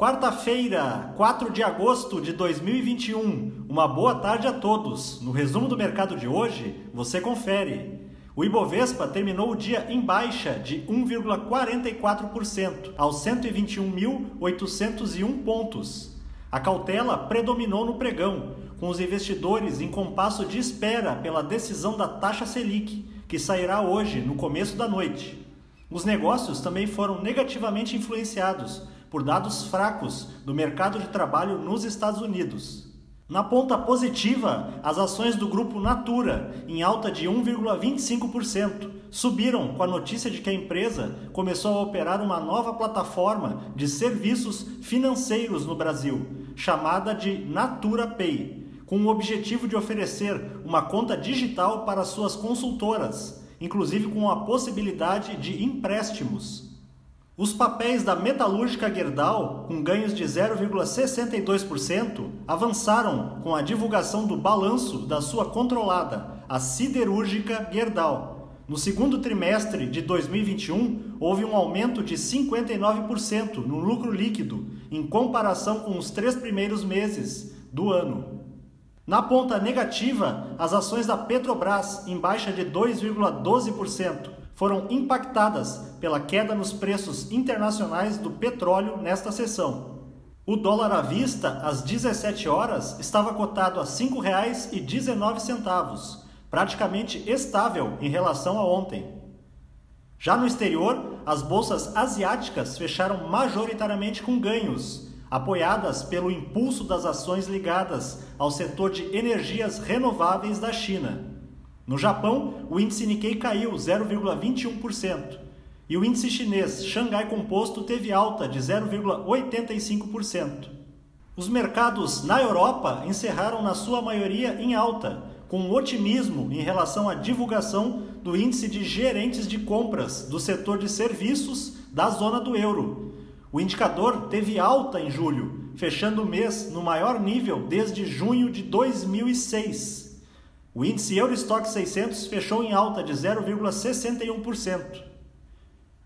Quarta-feira, 4 de agosto de 2021. Uma boa tarde a todos. No resumo do mercado de hoje, você confere. O Ibovespa terminou o dia em baixa de 1,44% aos 121.801 pontos. A cautela predominou no pregão, com os investidores em compasso de espera pela decisão da taxa Selic, que sairá hoje, no começo da noite. Os negócios também foram negativamente influenciados por dados fracos do mercado de trabalho nos Estados Unidos. Na ponta positiva, as ações do grupo Natura, em alta de 1,25%, subiram com a notícia de que a empresa começou a operar uma nova plataforma de serviços financeiros no Brasil, chamada de Natura Pay, com o objetivo de oferecer uma conta digital para suas consultoras, inclusive com a possibilidade de empréstimos. Os papéis da metalúrgica Gerdau, com ganhos de 0,62%, avançaram com a divulgação do balanço da sua controlada, a siderúrgica Gerdau. No segundo trimestre de 2021, houve um aumento de 59% no lucro líquido, em comparação com os três primeiros meses do ano. Na ponta negativa, as ações da Petrobras, em baixa de 2,12%, foram impactadas pela queda nos preços internacionais do petróleo nesta sessão. O dólar à vista, às 17 horas, estava cotado a R$ 5,19, praticamente estável em relação a ontem. Já no exterior, as bolsas asiáticas fecharam majoritariamente com ganhos, apoiadas pelo impulso das ações ligadas ao setor de energias renováveis da China. No Japão, o índice Nikkei caiu 0,21% e o índice chinês Xangai Composto teve alta de 0,85%. Os mercados na Europa encerraram na sua maioria em alta, com otimismo em relação à divulgação do índice de gerentes de compras do setor de serviços da zona do euro. O indicador teve alta em julho, fechando o mês no maior nível desde junho de 2006. O índice Eurostock 600 fechou em alta de 0,61%.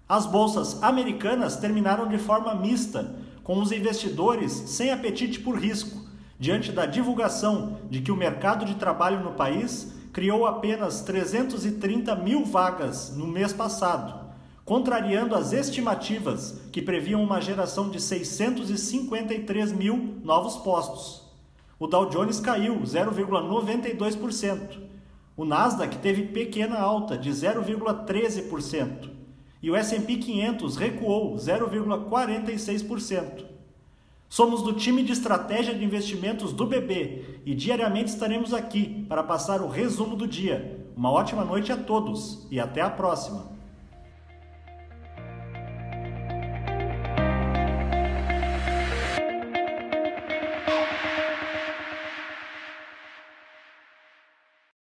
As bolsas americanas terminaram de forma mista, com os investidores sem apetite por risco, diante da divulgação de que o mercado de trabalho no país criou apenas 330 mil vagas no mês passado, contrariando as estimativas que previam uma geração de 653 mil novos postos. O Dow Jones caiu 0,92%. O Nasdaq teve pequena alta de 0,13%. E o S&P 500 recuou 0,46%. Somos do time de estratégia de investimentos do BB e diariamente estaremos aqui para passar o resumo do dia. Uma ótima noite a todos e até a próxima.